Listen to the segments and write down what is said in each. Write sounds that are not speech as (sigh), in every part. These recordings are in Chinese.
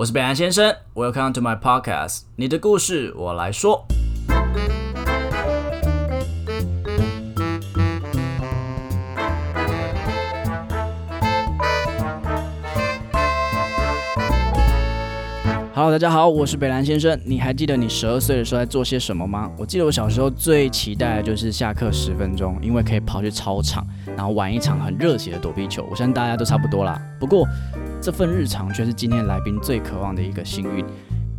我是北岸先生，Welcome to my podcast，你的故事我来说。Hello，大家好，我是北兰先生。你还记得你十二岁的时候在做些什么吗？我记得我小时候最期待的就是下课十分钟，因为可以跑去操场，然后玩一场很热血的躲避球。我相信大家都差不多啦。不过这份日常却是今天来宾最渴望的一个幸运。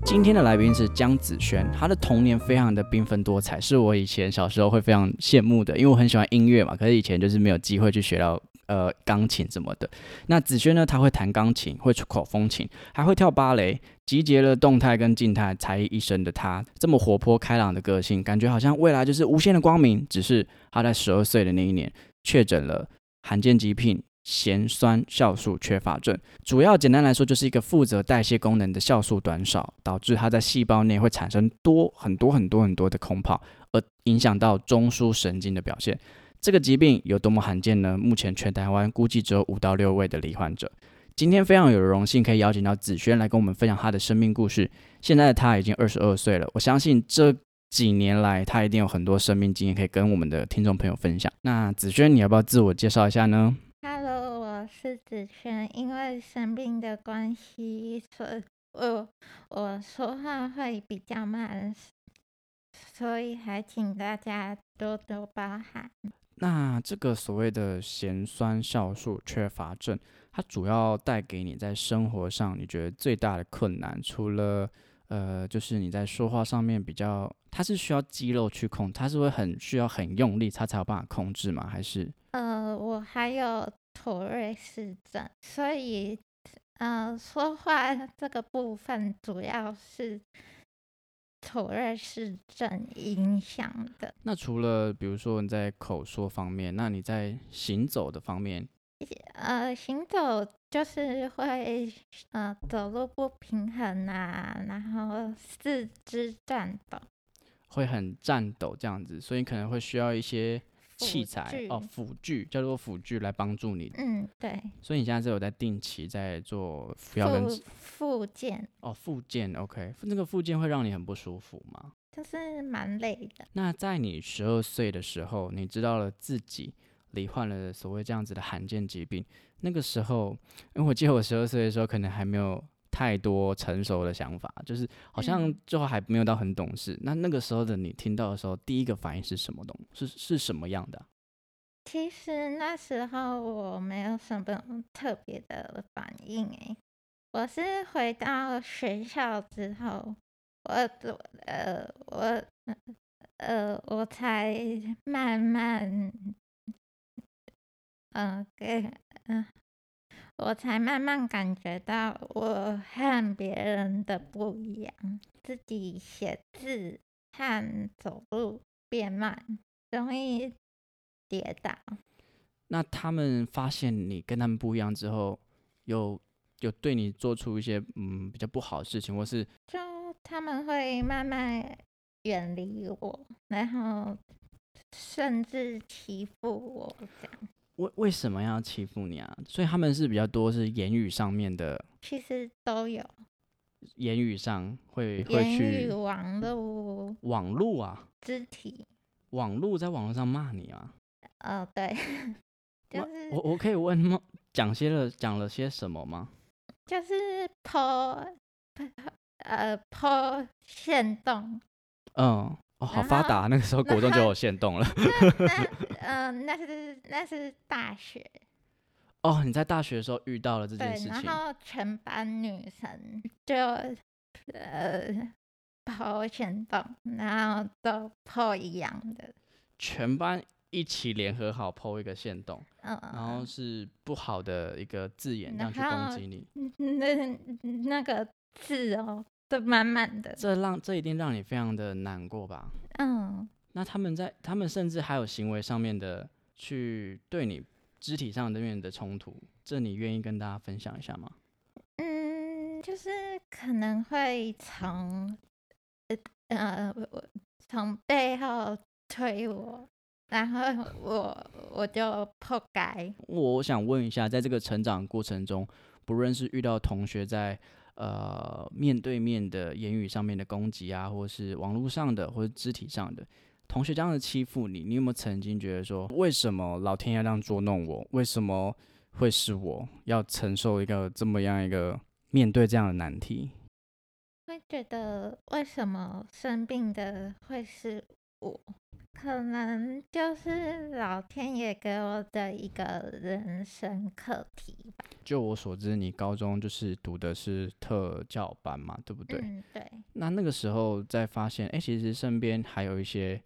今天的来宾是江子轩，他的童年非常的缤纷多彩，是我以前小时候会非常羡慕的，因为我很喜欢音乐嘛。可是以前就是没有机会去学到。呃，钢琴什么的。那子轩呢？他会弹钢琴，会吹口风琴，还会跳芭蕾，集结了动态跟静态才艺一身的他，这么活泼开朗的个性，感觉好像未来就是无限的光明。只是他在十二岁的那一年，确诊了罕见疾病咸酸酵素缺乏症。主要简单来说，就是一个负责代谢功能的酵素短少，导致它在细胞内会产生多很多很多很多的空泡，而影响到中枢神经的表现。这个疾病有多么罕见呢？目前全台湾估计只有五到六位的罹患者。今天非常有荣幸可以邀请到子轩来跟我们分享他的生命故事。现在的他已经二十二岁了，我相信这几年来他一定有很多生命经验可以跟我们的听众朋友分享。那子轩，你要不要自我介绍一下呢？Hello，我是子轩。因为生病的关系，所以我我说话会比较慢，所以还请大家多多包涵。那这个所谓的咸酸酵素缺乏症，它主要带给你在生活上你觉得最大的困难，除了呃，就是你在说话上面比较，它是需要肌肉去控，它是会很需要很用力，它才有办法控制吗？还是？呃，我还有妥瑞氏症，所以呃，说话这个部分主要是。土瑞是症影响的。那除了比如说你在口说方面，那你在行走的方面，呃，行走就是会呃走路不平衡啊，然后四肢颤抖，会很颤抖这样子，所以可能会需要一些。器材哦，辅具叫做辅具来帮助你。嗯，对。所以你现在是有在定期在做扶摇跟复健哦，复健 OK，那个复健会让你很不舒服吗？就是蛮累的。那在你十二岁的时候，你知道了自己罹患了所谓这样子的罕见疾病，那个时候，因为我记得我十二岁的时候可能还没有。太多成熟的想法，就是好像最后还没有到很懂事。那那个时候的你听到的时候，第一个反应是什么东？是是什么样的？其实那时候我没有什么特别的反应诶，我是回到学校之后，我呃我呃我才慢慢嗯给嗯。我才慢慢感觉到我和别人的不一样，自己写字和走路变慢，容易跌倒。那他们发现你跟他们不一样之后，有有对你做出一些嗯比较不好的事情，或是就他们会慢慢远离我，然后甚至欺负我这样。为为什么要欺负你啊？所以他们是比较多是言语上面的，其实都有。言语上会会去网络网络啊，肢体网络在网络上骂你啊？哦，对，就是我我可以问吗？讲些了讲了些什么吗？就是破呃破线洞，嗯。哦，好发达！那个时候国中就有限动了。(laughs) 那嗯，那是那是大学。哦，你在大学的时候遇到了这件事情。然后全班女生就呃抛限动，然后都抛一样的。全班一起联合好抛一个限动，嗯，然后是不好的一个字眼，这样去攻击你。那那个字哦。对，满满的，这让这一定让你非常的难过吧？嗯，那他们在他们甚至还有行为上面的去对你肢体上的面的冲突，这你愿意跟大家分享一下吗？嗯，就是可能会从呃呃从背后推我，然后我我就破盖。我想问一下，在这个成长过程中，不论是遇到同学在。呃面对面的言语上面的攻击啊，或是网络上的，或者肢体上的同学这样的欺负你，你有没有曾经觉得说，为什么老天要这样捉弄我？为什么会是我要承受一个这么样一个面对这样的难题？会觉得为什么生病的会是我？可能就是老天爷给我的一个人生课题吧。就我所知，你高中就是读的是特教班嘛，对不对？嗯，对。那那个时候在发现，哎，其实身边还有一些，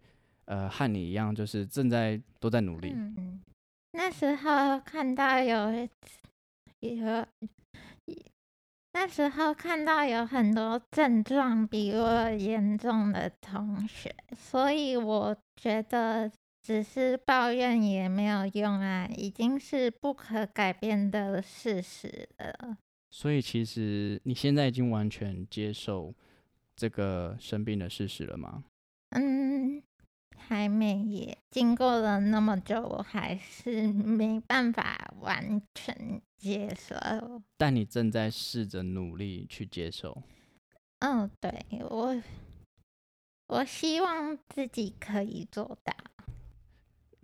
呃，和你一样，就是正在都在努力。嗯，那时候看到有有。那时候看到有很多症状比我严重的同学，所以我觉得只是抱怨也没有用啊，已经是不可改变的事实了。所以其实你现在已经完全接受这个生病的事实了吗？嗯。还没耶，经过了那么久，我还是没办法完全接受。但你正在试着努力去接受。嗯，对我，我希望自己可以做到。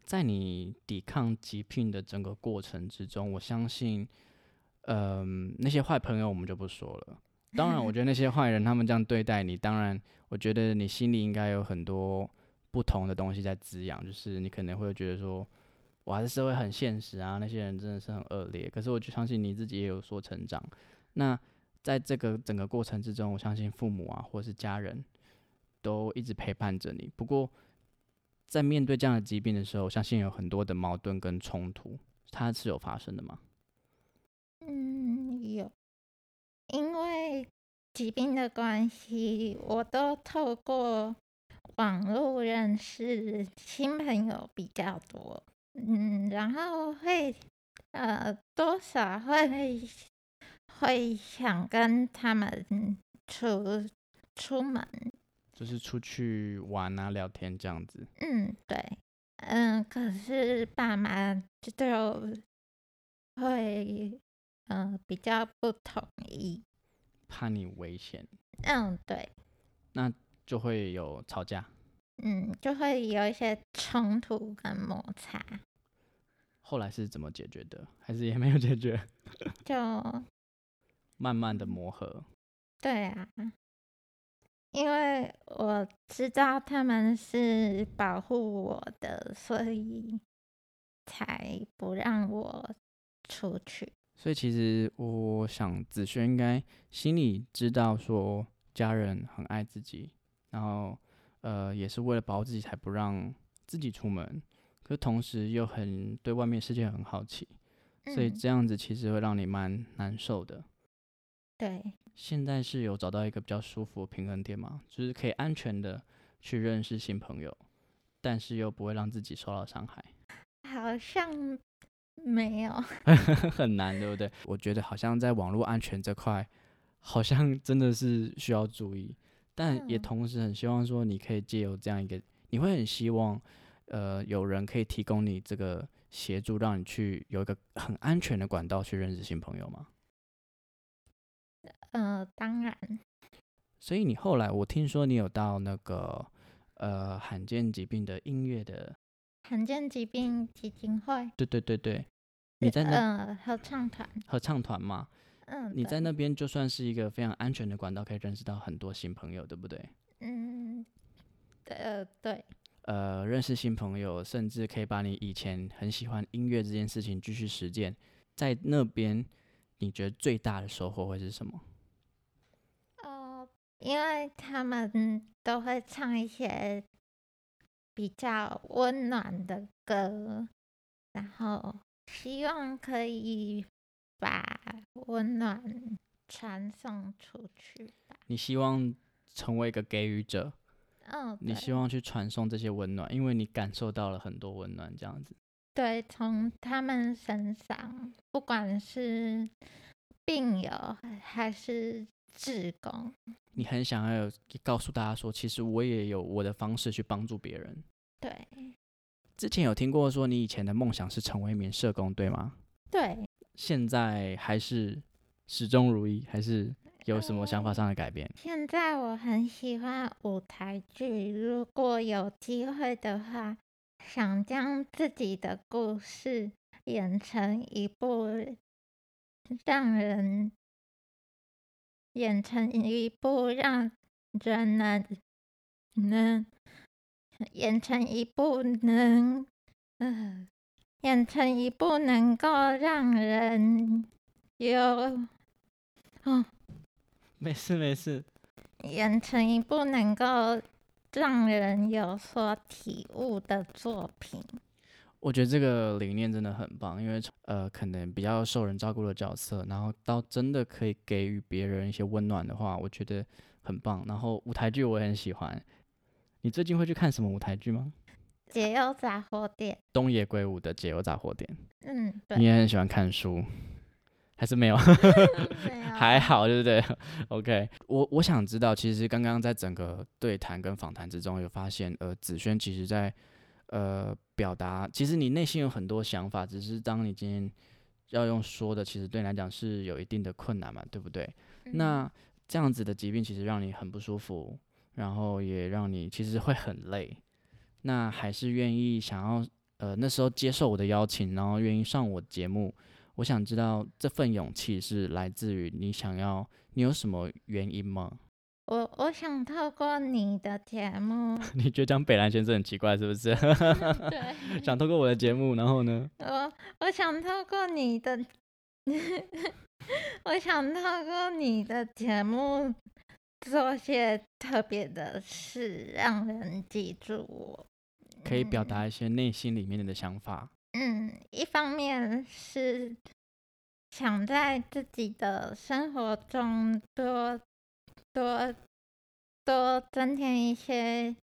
在你抵抗疾病的整个过程之中，我相信，嗯，那些坏朋友我们就不说了。当然，我觉得那些坏人他们这样对待你，当然，我觉得你心里应该有很多。不同的东西在滋养，就是你可能会觉得说，哇，这社会很现实啊，那些人真的是很恶劣。可是我就相信你自己也有所成长。那在这个整个过程之中，我相信父母啊，或者是家人都一直陪伴着你。不过，在面对这样的疾病的时候，相信有很多的矛盾跟冲突，它是有发生的吗？嗯，有，因为疾病的关系，我都透过。网络认识新朋友比较多，嗯，然后会呃多少会会想跟他们出出门，就是出去玩啊聊天这样子。嗯，对，嗯，可是爸妈就会嗯比较不同意，怕你危险。嗯，对。那。就会有吵架，嗯，就会有一些冲突跟摩擦。后来是怎么解决的？还是也没有解决？(laughs) 就慢慢的磨合。对啊，因为我知道他们是保护我的，所以才不让我出去。所以其实我想子萱应该心里知道，说家人很爱自己。然后，呃，也是为了保护自己，才不让自己出门。可同时又很对外面世界很好奇，所以这样子其实会让你蛮难受的。对。现在是有找到一个比较舒服的平衡点吗？就是可以安全的去认识新朋友，但是又不会让自己受到伤害。好像没有。(laughs) 很难，对不对？我觉得好像在网络安全这块，好像真的是需要注意。但也同时很希望说，你可以借由这样一个，你会很希望，呃，有人可以提供你这个协助，让你去有一个很安全的管道去认识新朋友吗？呃，当然。所以你后来，我听说你有到那个呃罕见疾病的音乐的罕见疾病基金会。对对对对，你在那合唱团。合唱团嘛。嗯，你在那边就算是一个非常安全的管道，可以认识到很多新朋友，对不对？嗯，呃，对。呃，认识新朋友，甚至可以把你以前很喜欢音乐这件事情继续实践。在那边，你觉得最大的收获会是什么？哦，因为他们都会唱一些比较温暖的歌，然后希望可以。把温暖传送出去吧。你希望成为一个给予者，嗯，你希望去传送这些温暖，因为你感受到了很多温暖，这样子。对，从他们身上，不管是病友还是志工，你很想要告诉大家说，其实我也有我的方式去帮助别人。对。之前有听过说，你以前的梦想是成为一名社工，对吗？对。现在还是始终如一，还是有什么想法上的改变？现在我很喜欢舞台剧，如果有机会的话，想将自己的故事演成一部让人演成一部让人能能演成一部能呃演成一部能够让人有哦没 (laughs) 事没事，演成一部能够让人有所体悟的作品。我觉得这个理念真的很棒，因为呃，可能比较受人照顾的角色，然后到真的可以给予别人一些温暖的话，我觉得很棒。然后舞台剧我也很喜欢，你最近会去看什么舞台剧吗？解忧杂货店，东野圭吾的《解忧杂货店》，嗯，你，也很喜欢看书，还是没有？(laughs) 没有还好，对不对？OK，我我想知道，其实刚刚在整个对谈跟访谈之中，有发现，呃，子轩其实在呃表达，其实你内心有很多想法，只是当你今天要用说的，其实对你来讲是有一定的困难嘛，对不对？嗯那这样子的疾病其实让你很不舒服，然后也让你其实会很累，那还是愿意想要呃那时候接受我的邀请，然后愿意上我节目。我想知道这份勇气是来自于你想要，你有什么原因吗？我我想透过你的节目，(laughs) 你觉得讲北兰先生很奇怪是不是？(laughs) 对 (laughs) 想透过我的节目，然后呢？我我想透过你的，我想透过你的节目做些特别的事，让人记住我。可以表达一些内心里面的想法。嗯，一方面是想在自己的生活中多多多增添一些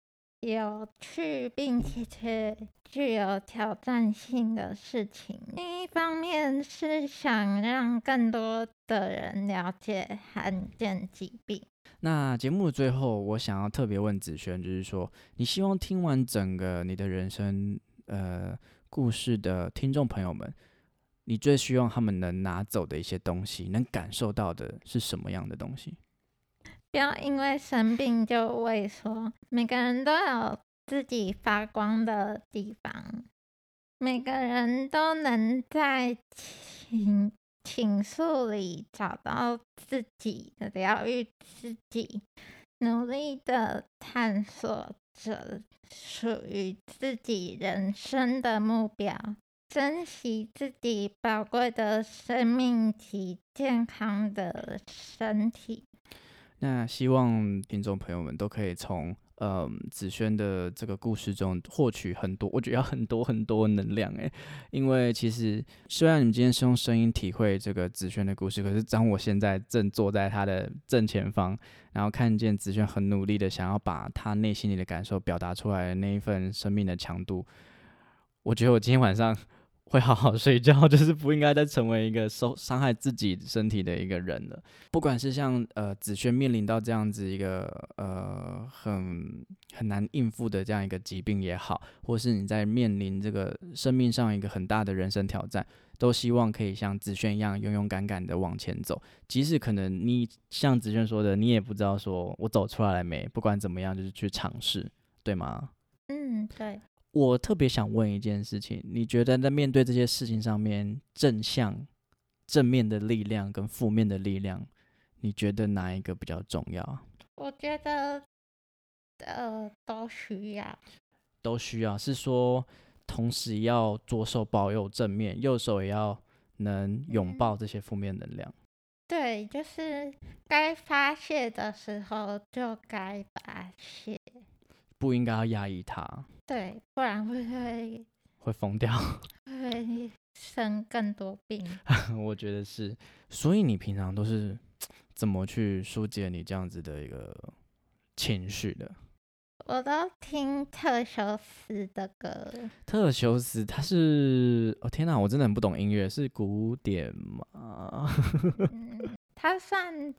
有趣并且具有挑战性的事情；另一方面是想让更多的人了解罕见疾病。那节目的最后，我想要特别问子轩，就是说，你希望听完整个你的人生呃故事的听众朋友们，你最希望他们能拿走的一些东西，能感受到的是什么样的东西？不要因为生病就畏缩。每个人都有自己发光的地方，每个人都能在情情愫里找到自己的疗愈自己，努力的探索着属于自己人生的目标。珍惜自己宝贵的生命及健康的身体。那希望听众朋友们都可以从嗯子轩的这个故事中获取很多，我觉得要很多很多能量诶，因为其实虽然你们今天是用声音体会这个子轩的故事，可是当我现在正坐在他的正前方，然后看见子轩很努力的想要把他内心里的感受表达出来的那一份生命的强度，我觉得我今天晚上。会好好睡觉，就是不应该再成为一个受伤害自己身体的一个人了。不管是像呃子萱面临到这样子一个呃很很难应付的这样一个疾病也好，或是你在面临这个生命上一个很大的人生挑战，都希望可以像子萱一样勇勇敢敢的往前走。即使可能你像子萱说的，你也不知道说我走出来了没，不管怎么样，就是去尝试，对吗？嗯，对。我特别想问一件事情，你觉得在面对这些事情上面，正向、正面的力量跟负面的力量，你觉得哪一个比较重要啊？我觉得，呃，都需要。都需要，是说同时要左手保有正面，右手也要能拥抱这些负面能量。对，就是该发泄的时候就该发泄。不应该要压抑它，对，不然会会 (laughs) 会疯掉。(laughs) 会生更多病。(laughs) 我觉得是，所以你平常都是怎么去疏解你这样子的一个情绪的？我都听特修斯的歌，特修斯他是，哦天哪，我真的很不懂音乐，是古典吗？嗯，他算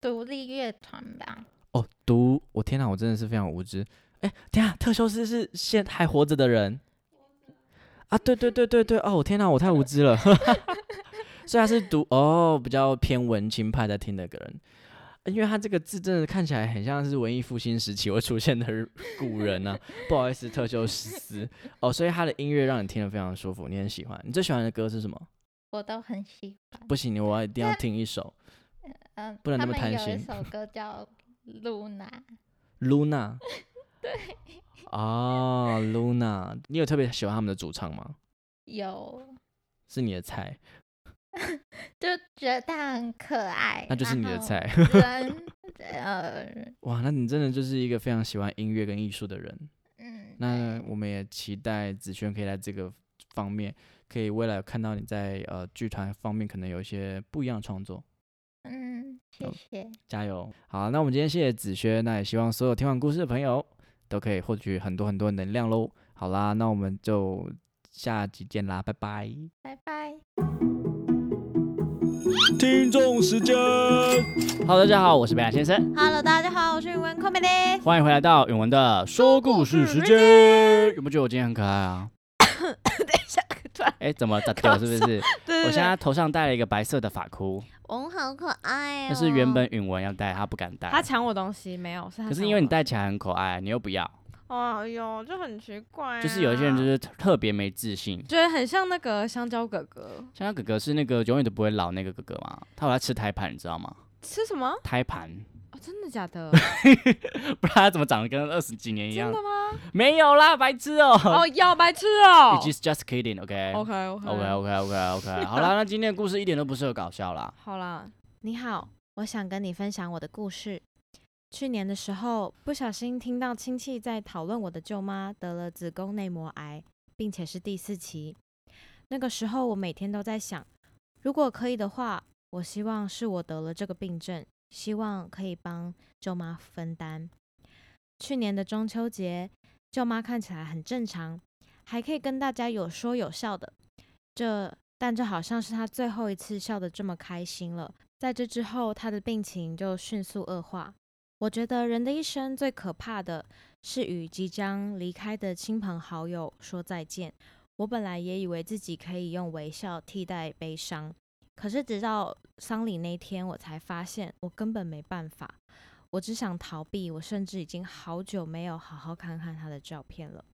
独立乐团吧？哦，独，我天哪，我真的是非常无知。哎，等下，特修斯是现还活着的人啊？对对对对对，哦，天哪，我太无知了。(laughs) 所以他是读哦，比较偏文青派在听的个人。因为他这个字真的看起来很像是文艺复兴时期会出现的古人啊。不好意思，特修斯哦，所以他的音乐让你听得非常舒服，你很喜欢。你最喜欢的歌是什么？我都很喜欢。不行，我一定要听一首。嗯，不能那么贪心。有一首歌叫《Luna》。Luna。对。啊，Luna，你有特别喜欢他们的主唱吗？有。是你的菜。(laughs) 就觉得他很可爱，那就是你的菜。(laughs) 呃，哇，那你真的就是一个非常喜欢音乐跟艺术的人。嗯，那我们也期待子轩可以在这个方面，可以未来看到你在呃剧团方面可能有一些不一样的创作。嗯，谢谢，加油。好，那我们今天谢谢子轩，那也希望所有听完故事的朋友都可以获取很多很多能量喽。好啦，那我们就下集见啦，拜拜，拜拜。听众时间，Hello，大家好，我是贝亚先生。Hello，大家好，我是永文 Comedy。欢迎回来到永文的说故事时间。有没有觉得我今天很可爱啊？哎，怎么打掉？(laughs) 是不是？对我现在头上戴了一个白色的发箍。我好可爱哦。那是原本允文要戴，他不敢戴。他抢我东西没有？是他。可是因为你戴起来很可爱，你又不要。哎呦，就很奇怪。就是有一些人就是特别没自信，觉得很像那个香蕉哥哥。香蕉哥哥是那个永远都不会老那个哥哥吗？他有在吃胎盘，你知道吗？吃什么？胎盘。哦，真的假的？(laughs) 不然他怎么长得跟二十几年一样？真的吗？没有啦，白痴哦。哦，要白痴哦。It is just kidding，OK。OK，OK，OK，OK，OK。好啦，(laughs) 那今天的故事一点都不适合搞笑啦。好啦，你好，我想跟你分享我的故事。去年的时候，不小心听到亲戚在讨论我的舅妈得了子宫内膜癌，并且是第四期。那个时候，我每天都在想，如果可以的话，我希望是我得了这个病症，希望可以帮舅妈分担。去年的中秋节，舅妈看起来很正常，还可以跟大家有说有笑的。这，但这好像是她最后一次笑得这么开心了。在这之后，她的病情就迅速恶化。我觉得人的一生最可怕的是与即将离开的亲朋好友说再见。我本来也以为自己可以用微笑替代悲伤，可是直到丧礼那天，我才发现我根本没办法。我只想逃避，我甚至已经好久没有好好看看他的照片了。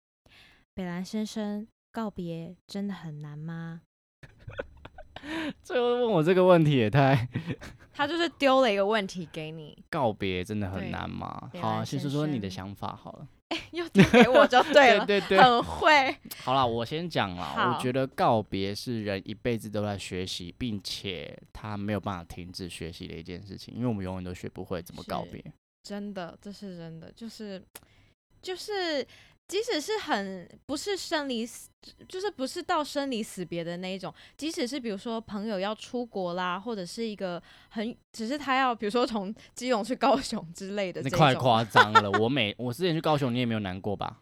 北兰先生，告别真的很难吗？(laughs) 最后问我这个问题也太 (laughs)…… 他就是丢了一个问题给你，告别真的很难吗？好，先说说你的想法好了。哎，又丢给我就对了，(laughs) 对对，很会。好了，我先讲了。我觉得告别是人一辈子都在学习，并且他没有办法停止学习的一件事情，因为我们永远都学不会怎么告别。真的，这是真的，就是就是。即使是很不是生离死，就是不是到生离死别的那一种。即使是比如说朋友要出国啦，或者是一个很，只是他要比如说从基隆去高雄之类的。那太夸张了，(laughs) 我每我之前去高雄，你也没有难过吧？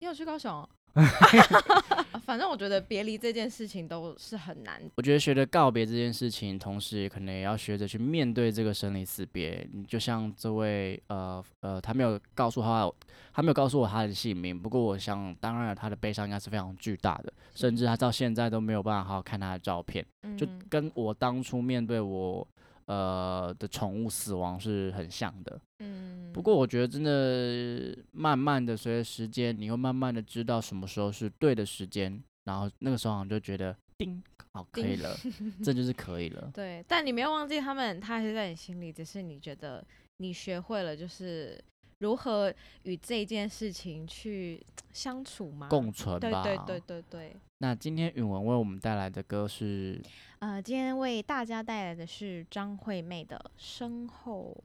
你有去高雄？(laughs) 反正我觉得别离这件事情都是很难。我觉得学着告别这件事情，同时也可能也要学着去面对这个生离死别。你就像这位呃呃，他没有告诉他，他没有告诉我他的姓名。不过我想，当然他的悲伤应该是非常巨大的，甚至他到现在都没有办法好好看他的照片，就跟我当初面对我。呃的宠物死亡是很像的，嗯，不过我觉得真的慢慢的随着时间，你会慢慢的知道什么时候是对的时间，然后那个时候好像就觉得叮，好可以了，这就是可以了。(laughs) 对，但你没有忘记他们，他还是在你心里，只是你觉得你学会了就是如何与这件事情去相处吗？共存吧。对对对对对。那今天允文为我们带来的歌是。呃，今天为大家带来的是张惠妹的《身后》。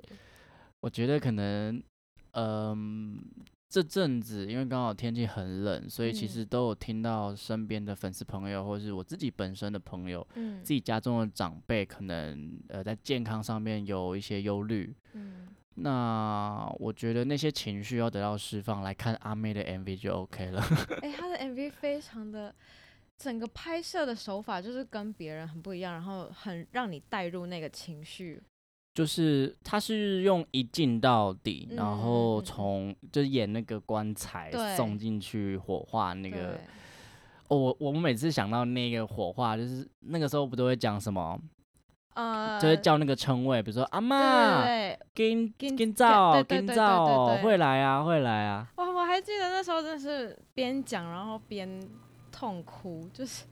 我觉得可能，嗯，这阵子因为刚好天气很冷，所以其实都有听到身边的粉丝朋友，或是我自己本身的朋友，嗯，自己家中的长辈，可能呃在健康上面有一些忧虑。嗯，那我觉得那些情绪要得到释放，来看阿妹的 MV 就 OK 了。(laughs) 哎，她的 MV 非常的。整个拍摄的手法就是跟别人很不一样，然后很让你带入那个情绪。就是他是用一镜到底，然后从就演那个棺材送进去火化那个。哦，我我们每次想到那个火化，就是那个时候不都会讲什么？呃，就会叫那个称谓，比如说阿对妈，对对，金金金照金对对对对照会来啊会来啊，哇，我还记得那时候真的是边讲然后边痛哭，就是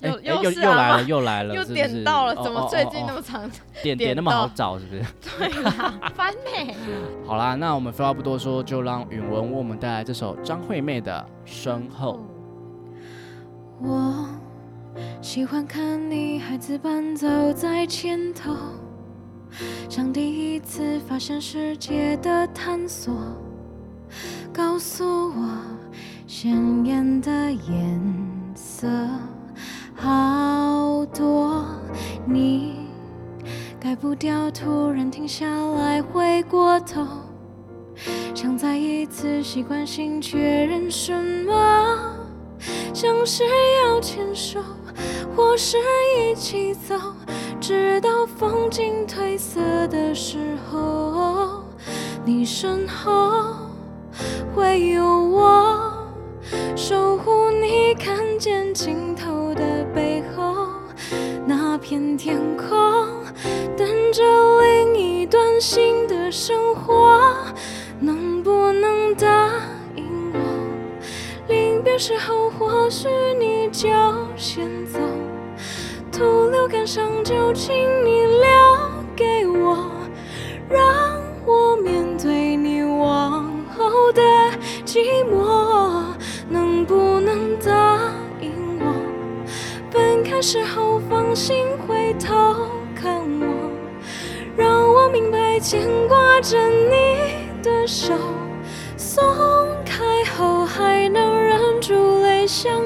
哎 (sighs) 又哎又又来了又来了，又点到了，哦怎么最近那么长？(laughs) 点点点那么好找是不是？(laughs) 对啦，翻呢？(laughs) 好啦，那我们废话不多说，就让允文为我们带来这首张惠妹的《身后》。我喜欢看你孩子般走在前头，像第一次发现世界的探索。告诉我，鲜艳的颜色好多，你改不掉，突然停下来，回过头，想再一次习惯性确认什么。像是要牵手，或是一起走，直到风景褪色的时候，你身后会有我，守护你看见尽头的背后，那片天空，等着另一段新的生活，能不能答应我？临别时候，或许你就先走，徒留感伤就请你留给我，让我面对你往后的寂寞。能不能答应我？分开时候放心回头看我，让我明白牵挂着你的手。松开后还能忍住泪向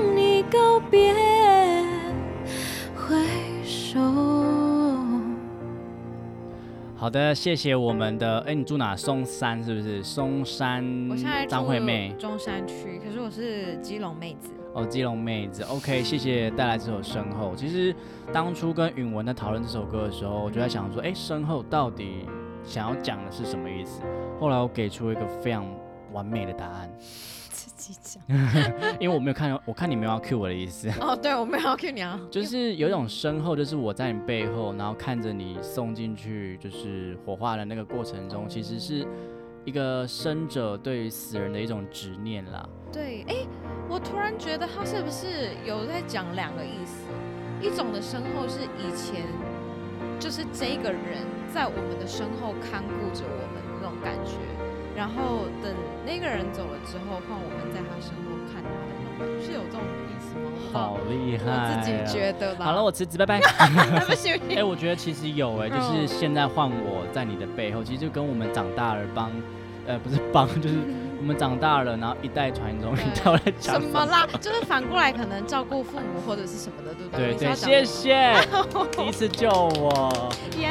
好的，谢谢我们的，哎，你住哪？松山是不是？松山我现在张住惠妹中山区，可是我是基隆妹子。哦，基隆妹子，OK，谢谢带来这首《身后》。其实当初跟允文在讨论这首歌的时候，我就在想说，哎，身后到底想要讲的是什么意思？后来我给出一个非常完美的答案，自己讲。(laughs) 因为我没有看，我看你没有要 cue 我的意思。哦，对，我没有要 Q 你啊，(laughs) 就是有一种身后，就是我在你背后，然后看着你送进去，就是火化的那个过程中，其实是一个生者对于死人的一种执念啦。对，哎，我突然觉得他是不是有在讲两个意思？一种的身后是以前，就是这个人在我们的身后看顾着我们那种感觉，然后等那个人走了之后，换我们在他身后看他的那种感觉，是有这种意思吗？好厉害、我自己觉得吧。好了，我辞职，拜拜。(laughs) 不行，哎、我觉得其实有哎、就是嗯现在换我在你的背后，其实就跟我们长大了帮，呃，不是帮，就是我们长大了，然后一代传宗，你知道我在讲什么啦？就是反过来可能照顾父母或者是什么的，对不对对，你是要讲谢谢，(laughs) 第一次救我。(laughs) 耶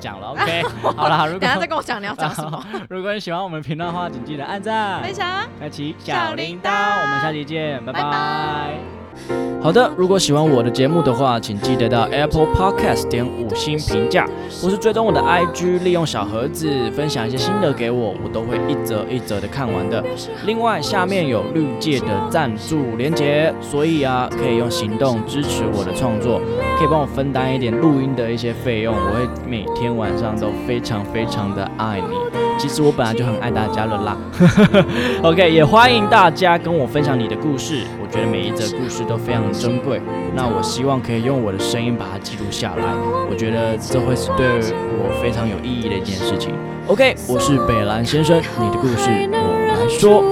讲了，OK。好了，(laughs) 如果等一下再跟我讲你要讲什么。(laughs) 如果你喜欢我们频道的话，请记得按赞、分享。开启小小铃铛。铃铛我们下期见，拜拜拜拜。好的，如果喜欢我的节目的话，请记得到 Apple Podcast 点五星评价，或是追踪我的 IG，利用小盒子分享一些心得给我，我都会一则一则的看完的。另外，下面有绿界的赞助连结，所以啊，可以用行动支持我的创作，可以帮我分担一点录音的一些费用，我会每天晚上都非常非常的爱你。其实我本来就很爱大家了啦。(laughs) OK，也欢迎大家跟我分享你的故事，我觉得每一则故事都非常珍贵。那我希望可以用我的声音把它记录下来，我觉得这会是对我非常有意义的一件事情。OK，我是北兰先生，你的故事我来说。